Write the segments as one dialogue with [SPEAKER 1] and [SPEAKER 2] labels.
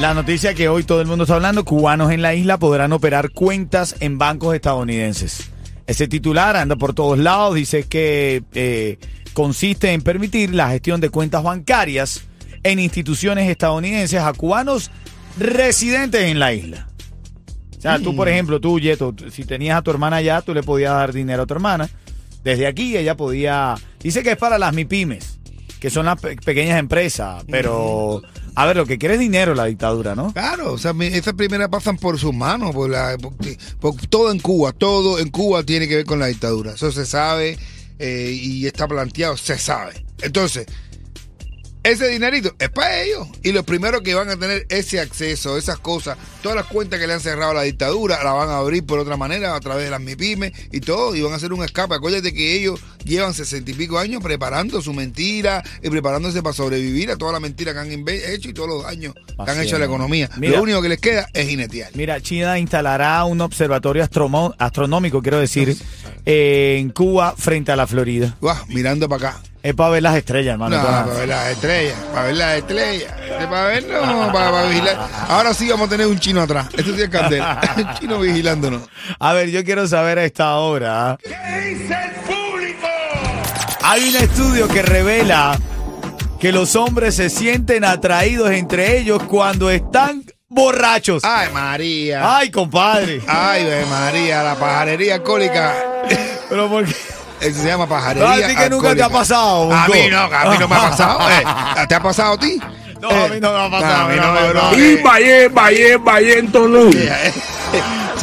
[SPEAKER 1] La noticia que hoy todo el mundo está hablando, cubanos en la isla podrán operar cuentas en bancos estadounidenses. Ese titular anda por todos lados, dice que eh, consiste en permitir la gestión de cuentas bancarias en instituciones estadounidenses a cubanos residentes en la isla. O sea, tú, por ejemplo, tú, Yeto, si tenías a tu hermana allá, tú le podías dar dinero a tu hermana. Desde aquí ella podía... Dice que es para las MIPIMES, que son las pe- pequeñas empresas, pero... A ver, lo que quiere es dinero la dictadura, ¿no?
[SPEAKER 2] Claro, o sea, esas primeras pasan por sus manos, por la, todo en Cuba, todo en Cuba tiene que ver con la dictadura. Eso se sabe eh, y está planteado, se sabe. Entonces, ese dinerito es para ellos. Y los primeros que van a tener ese acceso, esas cosas, todas las cuentas que le han cerrado a la dictadura, la van a abrir por otra manera, a través de las MIPIMES y todo, y van a hacer un escape. Acuérdate que ellos llevan sesenta y pico años preparando su mentira y preparándose para sobrevivir a toda la mentira que han hecho y todos los daños que han hecho a la economía.
[SPEAKER 1] Mira.
[SPEAKER 2] Lo único que les queda es jinetear.
[SPEAKER 1] Mira, China instalará un observatorio astromo- astronómico, quiero decir, eh, en Cuba frente a la Florida.
[SPEAKER 2] Guau, mirando para acá.
[SPEAKER 1] Es para ver las estrellas, hermano.
[SPEAKER 2] No,
[SPEAKER 1] para-
[SPEAKER 2] ver las estrellas, para ver las estrellas. Para ver, no, para, para vigilar. Ahora sí vamos a tener un chino atrás. Esto sí es candela. Un chino vigilándonos.
[SPEAKER 1] A ver, yo quiero saber a esta hora. Hay un estudio que revela que los hombres se sienten atraídos entre ellos cuando están borrachos.
[SPEAKER 2] Ay, María.
[SPEAKER 1] Ay, compadre.
[SPEAKER 2] Ay, María, la pajarería alcohólica.
[SPEAKER 1] Pero por qué?
[SPEAKER 2] Eso se llama
[SPEAKER 1] No,
[SPEAKER 2] pajarería
[SPEAKER 1] a ti que nunca te ha pasado.
[SPEAKER 2] A mí no, a mí no me ha pasado. eh. ¿Te ha pasado a ti?
[SPEAKER 1] No, a mí no me ha pasado,
[SPEAKER 2] a mí
[SPEAKER 1] no,
[SPEAKER 2] no,
[SPEAKER 1] no,
[SPEAKER 2] no,
[SPEAKER 1] no.
[SPEAKER 2] eh.
[SPEAKER 3] Y Valle, Valle, Valle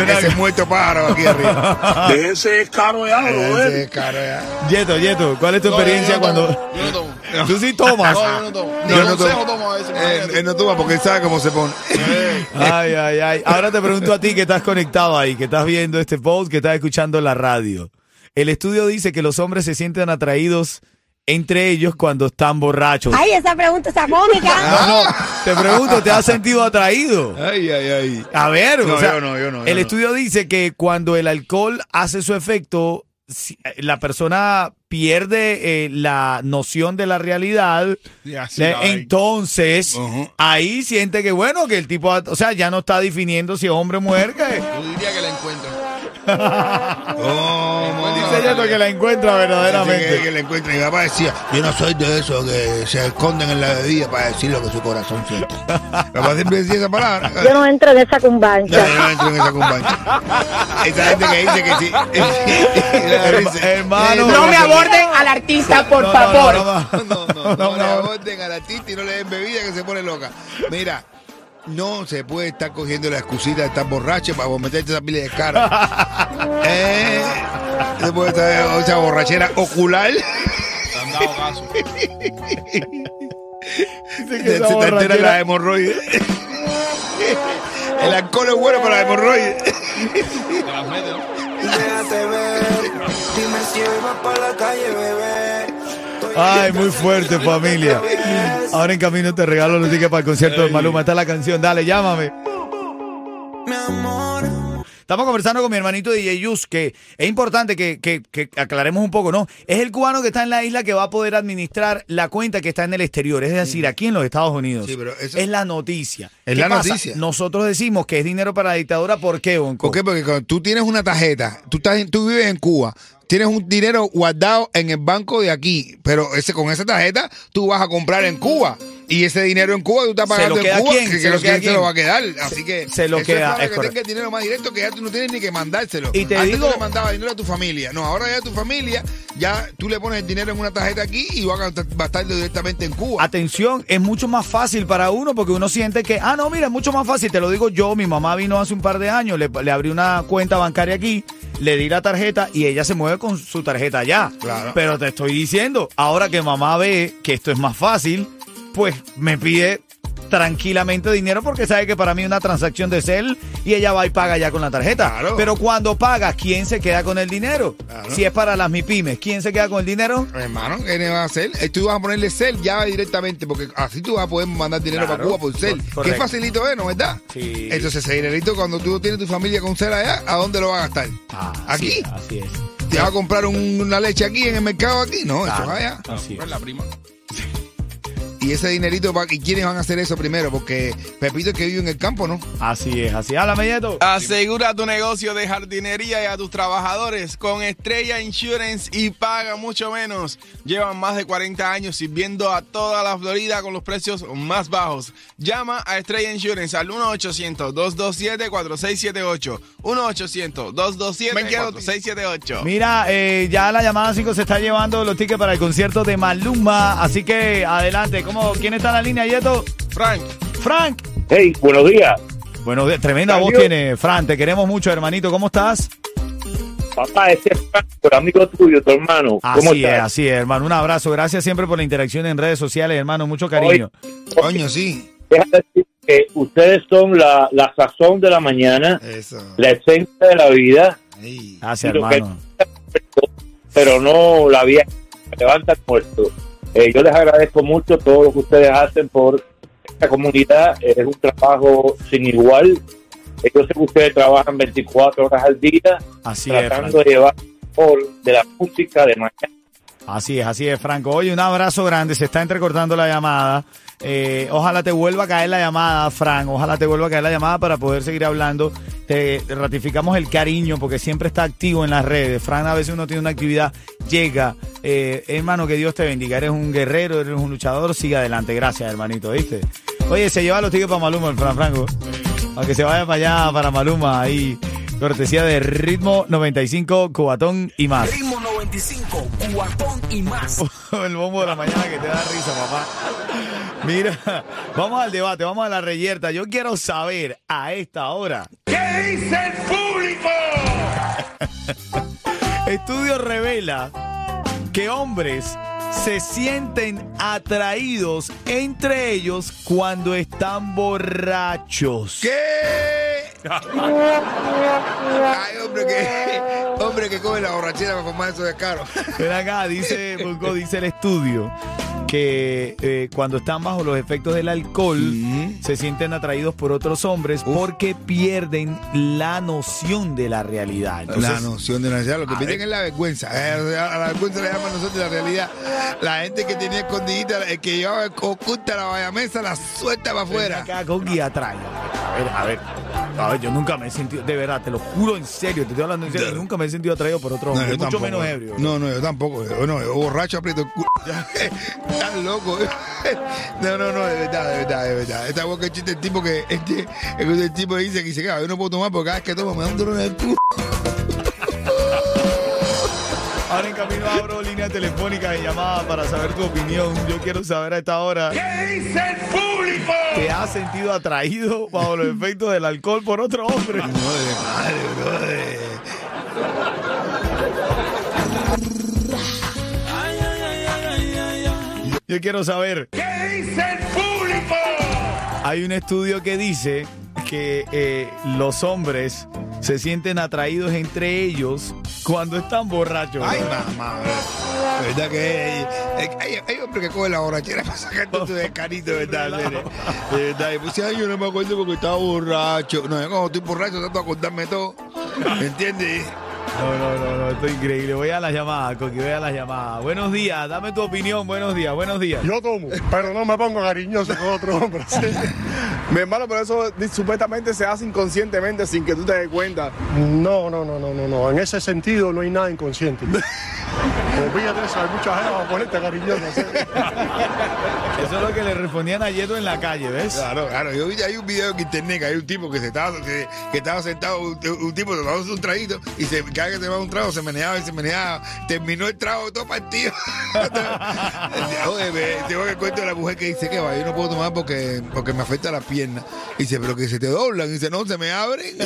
[SPEAKER 3] en Tolú.
[SPEAKER 2] Saca ese muerto pájaro aquí arriba.
[SPEAKER 3] De ese caro ya,
[SPEAKER 2] Ese
[SPEAKER 3] ¿eh?
[SPEAKER 2] es caro ya.
[SPEAKER 1] Yeto, Yeto, ¿cuál es tu experiencia cuando.?
[SPEAKER 4] Yo no tomo.
[SPEAKER 1] Tú sí tomas.
[SPEAKER 4] No, yo no tomo.
[SPEAKER 2] Yo no tomo.
[SPEAKER 4] consejo tomo a veces.
[SPEAKER 2] Él,
[SPEAKER 4] imagínate.
[SPEAKER 2] él no toma porque él sabe cómo se pone.
[SPEAKER 1] Ay, ay, ay. Ahora te pregunto a ti que estás conectado ahí, que estás viendo este post, que estás escuchando la radio. El estudio dice que los hombres se sienten atraídos entre ellos cuando están borrachos.
[SPEAKER 5] Ay, esa pregunta está cómica.
[SPEAKER 1] No, no, te pregunto, ¿te has sentido atraído?
[SPEAKER 2] Ay, ay, ay.
[SPEAKER 1] A ver,
[SPEAKER 2] No,
[SPEAKER 1] o sea,
[SPEAKER 2] yo no, yo no, yo
[SPEAKER 1] el estudio dice que cuando el alcohol hace su efecto, eh, la persona pierde eh, la noción de la realidad.
[SPEAKER 4] Sí, la ven.
[SPEAKER 1] entonces, ahí siente que bueno, que el tipo, o sea, ya no está definiendo si es hombre o mujer. que-
[SPEAKER 4] Yo diría que la encuentro.
[SPEAKER 2] Oh,
[SPEAKER 1] Dice Yeto que la encuentra
[SPEAKER 2] Que,
[SPEAKER 1] verdaderamente.
[SPEAKER 2] que le encuentre. Mi papá decía, yo no soy de esos que se esconden en la bebida para decir lo que su corazón siente. Mi papá siempre decía esa palabra.
[SPEAKER 5] Yo no entro en esa
[SPEAKER 2] No,
[SPEAKER 5] cumbancha.
[SPEAKER 2] yo no entro en esa compañía. Esa gente que dice que sí.
[SPEAKER 1] Herma- hermano.
[SPEAKER 5] No me aborden al artista, por
[SPEAKER 1] No, no,
[SPEAKER 5] favor.
[SPEAKER 1] no, no,
[SPEAKER 2] No, no, no,
[SPEAKER 1] No,
[SPEAKER 2] no, le
[SPEAKER 1] no.
[SPEAKER 2] aborden a la tita y no le den bebida que se pone loca. Mira, no se puede estar cogiendo la excusita de estar borracho para meterte esa pila de cara. eh, se puede estar esa borrachera ocular.
[SPEAKER 4] Te han dado caso.
[SPEAKER 1] Dice que
[SPEAKER 2] Se te entera
[SPEAKER 1] borrachera-
[SPEAKER 2] la hemorroide. El alcohol es bueno para la hemorroide.
[SPEAKER 4] Te las metes, ¿no?
[SPEAKER 6] Déjate ver, dime si hoy vas para la calle, bebé.
[SPEAKER 1] Ay, muy fuerte, familia. Ahora en camino te regalo los tickets para el concierto de Maluma. Está la canción. Dale, llámame.
[SPEAKER 6] Mi amor,
[SPEAKER 1] Estamos conversando con mi hermanito DJ Yus, que es importante que, que- que aclaremos un poco, ¿no? Es el cubano que está en la isla que va a poder administrar la cuenta que está en el exterior, es decir, aquí en los Estados Unidos.
[SPEAKER 2] Sí, pero eso-
[SPEAKER 1] Es la noticia.
[SPEAKER 2] Es
[SPEAKER 1] ¿Qué
[SPEAKER 2] la
[SPEAKER 1] pasa?
[SPEAKER 2] noticia.
[SPEAKER 1] Nosotros decimos que es dinero para la dictadura, ¿por qué, Bonco?
[SPEAKER 2] ¿Por qué? Porque cuando tú tienes una tarjeta, tú, estás, en- tú vives en Cuba, tienes un dinero guardado en el banco de aquí, pero ese con esa tarjeta tú vas a comprar en Cuba. Y ese dinero en Cuba tú estás
[SPEAKER 1] ¿Se
[SPEAKER 2] pagando en Cuba,
[SPEAKER 1] quién?
[SPEAKER 2] que,
[SPEAKER 1] ¿Se
[SPEAKER 2] que
[SPEAKER 1] lo queda
[SPEAKER 2] clientes se lo
[SPEAKER 1] quién?
[SPEAKER 2] va a quedar. Así que
[SPEAKER 1] Se lo
[SPEAKER 2] eso
[SPEAKER 1] queda,
[SPEAKER 2] es
[SPEAKER 1] es
[SPEAKER 2] que tenga el dinero más directo que ya tú no tienes ni que mandárselo.
[SPEAKER 1] Y te
[SPEAKER 2] Antes
[SPEAKER 1] digo-
[SPEAKER 2] tú le mandabas dinero a tu familia. No, ahora ya tu familia, ya tú le pones el dinero en una tarjeta aquí y va a, gastar- va a estar directamente en Cuba.
[SPEAKER 1] Atención, es mucho más fácil para uno porque uno siente que, ah, no, mira, es mucho más fácil. Te lo digo yo, mi mamá vino hace un par de años, le, le abrí una cuenta bancaria aquí, le di la tarjeta y ella se mueve con su tarjeta allá.
[SPEAKER 2] Claro.
[SPEAKER 1] Pero te estoy diciendo, ahora que mamá ve que esto es más fácil, pues me pide tranquilamente dinero porque sabe que para mí es una transacción de cel y ella va y paga ya con la tarjeta.
[SPEAKER 2] Claro.
[SPEAKER 1] Pero cuando paga, ¿quién se queda con el dinero?
[SPEAKER 2] Claro.
[SPEAKER 1] Si es para las MIPIMES, ¿quién se queda con el dinero?
[SPEAKER 2] Hermano, ¿qué le vas a hacer? Eh, Tú vas a ponerle cel ya directamente, porque así tú vas a poder mandar dinero
[SPEAKER 1] Claro.
[SPEAKER 2] para Cuba por cel.
[SPEAKER 1] Correcto.
[SPEAKER 2] Qué facilito es, ¿no verdad?
[SPEAKER 1] Sí.
[SPEAKER 2] Entonces ese dinerito, cuando tú tienes tu familia con cel allá, ¿a dónde lo vas a gastar?
[SPEAKER 1] Ah,
[SPEAKER 2] ¿Aquí?
[SPEAKER 1] sí, así es.
[SPEAKER 2] ¿Te vas a comprar un- una leche aquí en el mercado aquí? No, eso allá.
[SPEAKER 1] así es.
[SPEAKER 4] la prima.
[SPEAKER 2] Y ese dinerito, va- ¿y quiénes van a hacer eso primero? Porque Pepito es que vive en el campo, ¿no?
[SPEAKER 1] Así es, así. Háblame, Yeto.
[SPEAKER 4] Asegura tu negocio de jardinería y a tus trabajadores con Estrella Insurance y paga mucho menos. Llevan más de 40 años sirviendo a toda la Florida con los precios más bajos. Llama a Estrella Insurance al 1-800-227-4678. 1-800-227-4678.
[SPEAKER 1] Mira, eh, ya la llamada 5 se está llevando los tickets para el concierto de Maluma. Así que adelante. ¿Cómo, ¿Quién está en la línea, Yeto?
[SPEAKER 4] Frank,
[SPEAKER 1] Frank.
[SPEAKER 7] Hey, buenos días.
[SPEAKER 1] Bueno, de- tremenda voz tiene, Frank. Te queremos mucho, hermanito. ¿Cómo estás?
[SPEAKER 7] Papá, ese es Franco, el amigo tuyo, tu hermano. ¿Cómo
[SPEAKER 1] Así es, así es, hermano. Un abrazo. Gracias siempre por la interacción en redes sociales, hermano. Mucho cariño.
[SPEAKER 2] Coño, sí.
[SPEAKER 7] Déjame decir que ustedes son la, la sazón de la mañana,
[SPEAKER 2] Eso.
[SPEAKER 7] la esencia de la vida.
[SPEAKER 1] Gracias,
[SPEAKER 7] que-
[SPEAKER 1] hermano.
[SPEAKER 7] pero no la vida que levanta el muerto. Eh, yo les agradezco mucho todo lo que ustedes hacen por esta comunidad. Es un trabajo sin igual. Eh, Yo sé que ustedes trabajan 24 horas al día
[SPEAKER 1] Así
[SPEAKER 7] tratando de llevar por de la música de mañana.
[SPEAKER 1] Así es, así es, Franco. Oye, un abrazo grande. Se está entrecortando la llamada. Eh, ojalá te vuelva a caer la llamada, Frank. Ojalá te vuelva a caer la llamada para poder seguir hablando. Te ratificamos el cariño porque siempre está activo en las redes. Frank, a veces uno tiene una actividad, llega. Eh, hermano, que Dios te bendiga. Eres un guerrero, eres un luchador. Sigue adelante. Gracias, hermanito, ¿viste? Oye, se lleva los tickets para Maluma, el Fran Franco. Para que se vaya para allá, para Maluma. Ahí, cortesía de Ritmo 95, Cubatón y más.
[SPEAKER 8] Ritmo 95, cuatón y más.
[SPEAKER 1] el bombo de la mañana que te da risa, papá. Mira, vamos al debate, vamos a la reyerta. Yo quiero saber a esta hora.
[SPEAKER 3] ¿Qué dice el público?
[SPEAKER 1] Estudio revela que hombres se sienten atraídos entre ellos cuando están borrachos.
[SPEAKER 2] ¿Qué? Ay, hombre, que, hombre que coge la borrachera para formar esos descaros.
[SPEAKER 1] Ven acá, dice, dice el estudio que eh, cuando están bajo los efectos del alcohol se sienten atraídos por otros hombres porque pierden la noción de la realidad. Entonces,
[SPEAKER 2] la noción de la realidad, lo que
[SPEAKER 1] ver.
[SPEAKER 2] es la vergüenza. Eh, A la vergüenza le llaman nosotros la realidad. La gente que tenía escondidita, el que llevaba oculta la valla mesa, la suelta para afuera.
[SPEAKER 1] acá con guía atrás. A ver, a ver. A ver, yo nunca me he sentido, de verdad, te lo juro en serio, te estoy hablando en serio, yo nunca me he sentido atraído por otro hombre, mucho
[SPEAKER 2] tampoco.
[SPEAKER 1] menos ebrio.
[SPEAKER 2] No, no, yo tampoco. Yo, no, yo borracho aprieto el culo. Estás loco. No, no, no, de verdad, de verdad, de verdad. Esta boca chiste el tipo que este, el tipo dice que dice que "Ah, yo no puedo tomar porque cada vez que tomo me da un dolor en el culo.
[SPEAKER 1] Ahora en camino abro línea telefónica de llamada para saber tu opinión. Yo quiero saber a esta hora,
[SPEAKER 3] ¿Qué dice el público?
[SPEAKER 1] ¿te has sentido atraído bajo los efectos del alcohol por otro hombre?
[SPEAKER 2] No, de madre, brother.
[SPEAKER 1] Yo quiero saber,
[SPEAKER 3] ¿Qué dice el público?
[SPEAKER 1] hay un estudio que dice que eh, los hombres se sienten atraídos entre ellos cuando están borrachos.
[SPEAKER 2] Ay, mamá, de verdad que hay, hay, hombres que cogen la borrachera para sacar todo tu descarito, de verdad. De verdad, y puse, ay, yo no me acuerdo porque estaba borracho. No, yo cuando estoy borracho trato de acordarme todo. ¿Me entiendes?
[SPEAKER 1] No, no, no, no, esto es increíble. Voy a la llamada, Coqui, voy a la llamada. Buenos días, dame tu opinión, buenos días, buenos días.
[SPEAKER 9] Yo tomo, pero no me pongo cariñoso con otro hombre. ¿sí?
[SPEAKER 10] Mi hermano, pero eso supuestamente se hace inconscientemente sin que tú te des cuenta.
[SPEAKER 9] No, no, no, no, no, no. En ese sentido no hay nada inconsciente. Olvídate eso, hay mucha gente para ponerte cariñoso. ¿sí?
[SPEAKER 1] Eso es lo que le respondían a Yeto en la calle, ¿ves?
[SPEAKER 2] Claro, claro. Yo vi, hay un video en internet que hay un tipo que se estaba, que, que estaba sentado, un, un tipo tomándose un traguito y se, cada vez que se va un trago se meneaba y se meneaba. Terminó el trago todo partido. Oye, me- tengo que cuento de la mujer que dice que va, yo no puedo tomar porque, porque me afecta la pierna. Y dice, pero que se te doblan. Y dice, no, se me abren.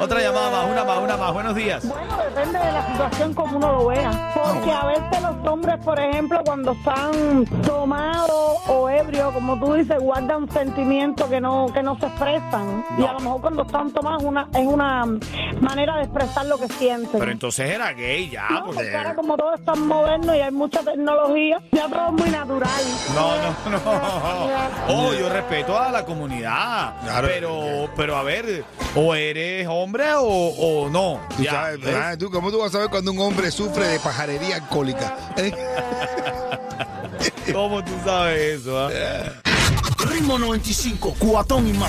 [SPEAKER 1] Otra llamada más, una más, una más. Buenos días.
[SPEAKER 5] Bueno, depende de la situación como uno lo vea. Porque a veces los hombres, por ejemplo, cuando están
[SPEAKER 11] están tomados o ebrios, como tú dices, guardan sentimientos que no que no se expresan. Y a lo mejor cuando están tomados una, es una manera de expresar lo que sienten.
[SPEAKER 1] Pero entonces era gay ya,
[SPEAKER 11] No,
[SPEAKER 1] porque...
[SPEAKER 11] porque ahora como todo es tan moderno y hay mucha tecnología, ya todo es muy natural.
[SPEAKER 1] No, no, no. Oh, yo respeto a la comunidad. pero, pero a ver, o eres hombre o, o no.
[SPEAKER 2] Tú
[SPEAKER 1] Ya,
[SPEAKER 2] sabes, tú, ¿Cómo tú vas a saber cuando un hombre sufre de pajarería alcohólica? ¿Eh?
[SPEAKER 1] ¿Cómo tú sabes eso? ah?
[SPEAKER 8] Ritmo 95, cuatón y más.